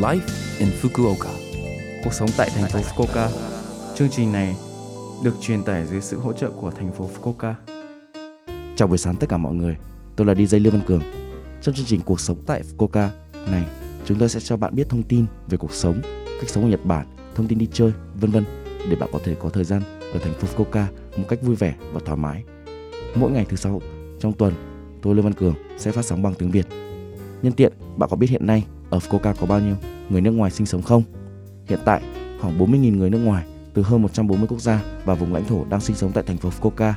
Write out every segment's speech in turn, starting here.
Life in Fukuoka. Cuộc sống tại thành phố Fukuoka. Chương trình này được truyền tải dưới sự hỗ trợ của thành phố Fukuoka. Chào buổi sáng tất cả mọi người, tôi là DJ Lương Văn Cường. Trong chương trình Cuộc sống tại Fukuoka này, chúng tôi sẽ cho bạn biết thông tin về cuộc sống, cách sống ở Nhật Bản, thông tin đi chơi, vân vân để bạn có thể có thời gian ở thành phố Fukuoka một cách vui vẻ và thoải mái. Mỗi ngày thứ sáu trong tuần, tôi Lương Văn Cường sẽ phát sóng bằng tiếng Việt. Nhân tiện, bạn có biết hiện nay ở Fukuoka có bao nhiêu người nước ngoài sinh sống không? Hiện tại, khoảng 40.000 người nước ngoài từ hơn 140 quốc gia và vùng lãnh thổ đang sinh sống tại thành phố Fukuoka.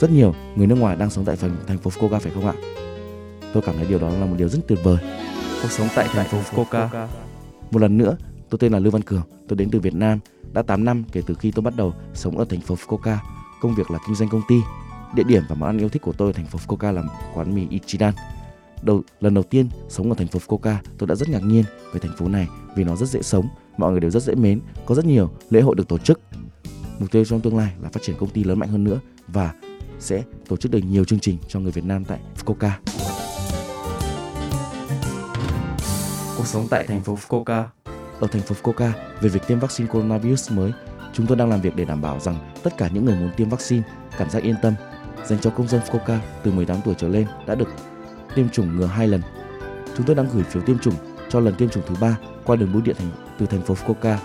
Rất nhiều người nước ngoài đang sống tại phần thành phố Fukuoka phải không ạ? Tôi cảm thấy điều đó là một điều rất tuyệt vời. Cuộc sống tại thành phố Fukuoka. Một lần nữa, tôi tên là Lưu Văn Cường, tôi đến từ Việt Nam. Đã 8 năm kể từ khi tôi bắt đầu sống ở thành phố Fukuoka. Công việc là kinh doanh công ty. Địa điểm và món ăn yêu thích của tôi ở thành phố Fukuoka là quán mì Ichidan. Đầu lần đầu tiên sống ở thành phố Fukuoka, tôi đã rất ngạc nhiên về thành phố này vì nó rất dễ sống, mọi người đều rất dễ mến, có rất nhiều lễ hội được tổ chức. Mục tiêu trong tương lai là phát triển công ty lớn mạnh hơn nữa và sẽ tổ chức được nhiều chương trình cho người Việt Nam tại Fukuoka. Cuộc sống tại thành phố Fukuoka. Ở thành phố Fukuoka, về việc tiêm vaccine coronavirus mới, chúng tôi đang làm việc để đảm bảo rằng tất cả những người muốn tiêm vaccine cảm giác yên tâm. Dành cho công dân Fukuoka từ 18 tuổi trở lên đã được tiêm chủng ngừa hai lần. Chúng tôi đang gửi phiếu tiêm chủng cho lần tiêm chủng thứ ba qua đường bưu điện thành từ thành phố Fukuoka.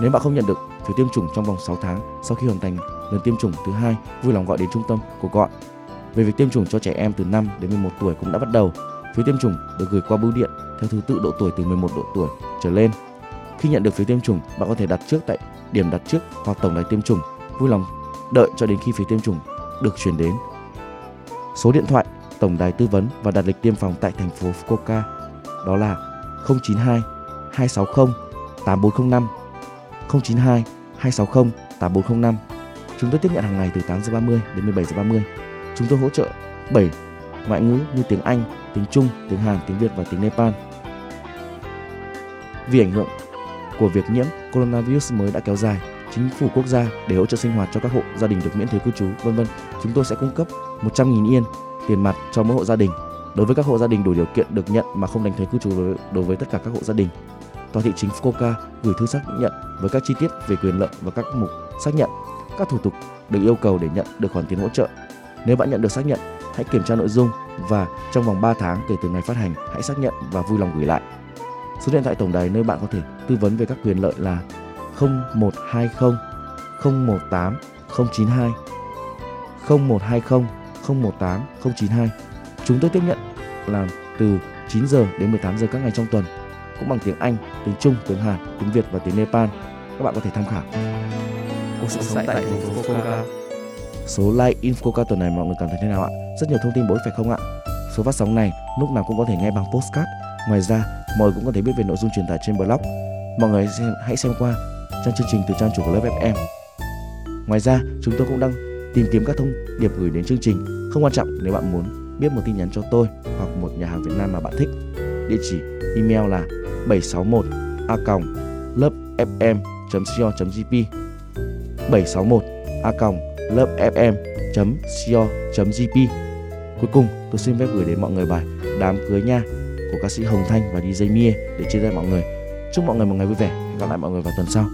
Nếu bạn không nhận được phiếu tiêm chủng trong vòng 6 tháng sau khi hoàn thành lần tiêm chủng thứ hai, vui lòng gọi đến trung tâm của gọi. Về việc tiêm chủng cho trẻ em từ 5 đến 11 tuổi cũng đã bắt đầu. Phiếu tiêm chủng được gửi qua bưu điện theo thứ tự độ tuổi từ 11 độ tuổi trở lên. Khi nhận được phiếu tiêm chủng, bạn có thể đặt trước tại điểm đặt trước hoặc tổng đài tiêm chủng. Vui lòng đợi cho đến khi phiếu tiêm chủng được chuyển đến. Số điện thoại tổng đài tư vấn và đặt lịch tiêm phòng tại thành phố Fukuoka. Đó là 092 260 8405 092 260 8405 Chúng tôi tiếp nhận hàng ngày từ 8 giờ 30 đến 17 giờ 30 Chúng tôi hỗ trợ 7 ngoại ngữ như tiếng Anh, tiếng Trung, tiếng Hàn, tiếng Việt và tiếng Nepal. Vì ảnh hưởng của việc nhiễm coronavirus mới đã kéo dài chính phủ quốc gia để hỗ trợ sinh hoạt cho các hộ gia đình được miễn thuế cư trú, vân vân. Chúng tôi sẽ cung cấp 100.000 yên tiền mặt cho mỗi hộ gia đình. Đối với các hộ gia đình đủ điều kiện được nhận mà không đánh thuế cư trú đối, đối với tất cả các hộ gia đình. Tòa thị chính Fukuoka gửi thư xác nhận với các chi tiết về quyền lợi và các mục xác nhận. Các thủ tục được yêu cầu để nhận được khoản tiền hỗ trợ. Nếu bạn nhận được xác nhận, hãy kiểm tra nội dung và trong vòng 3 tháng kể từ ngày phát hành, hãy xác nhận và vui lòng gửi lại. Số điện thoại tổng đài nơi bạn có thể tư vấn về các quyền lợi là 0120 018 092 0120 018 092. Chúng tôi tiếp nhận làm từ 9 giờ đến 18 giờ các ngày trong tuần, cũng bằng tiếng Anh, tiếng Trung, tiếng Hàn, tiếng Việt và tiếng Nepal. Các bạn có thể tham khảo. Cuộc sống tại thành phố Fukuoka. Số like Infoca tuần này mọi người cảm thấy thế nào ạ? Rất nhiều thông tin bổ ích phải không ạ? Số phát sóng này lúc nào cũng có thể nghe bằng postcard. Ngoài ra, mọi người cũng có thể biết về nội dung truyền tải trên blog. Mọi người hãy xem qua trang chương trình từ trang chủ của lớp FM. Ngoài ra, chúng tôi cũng đang tìm kiếm các thông điệp gửi đến chương trình. Không quan trọng nếu bạn muốn biết một tin nhắn cho tôi hoặc một nhà hàng Việt Nam mà bạn thích. Địa chỉ email là 761 a lớpfm.co.jp 761 a lớpfm.co.jp Cuối cùng, tôi xin phép gửi đến mọi người bài Đám cưới nha của ca sĩ Hồng Thanh và DJ Mie để chia tay mọi người. Chúc mọi người một ngày vui vẻ. Hẹn gặp lại mọi người vào tuần sau.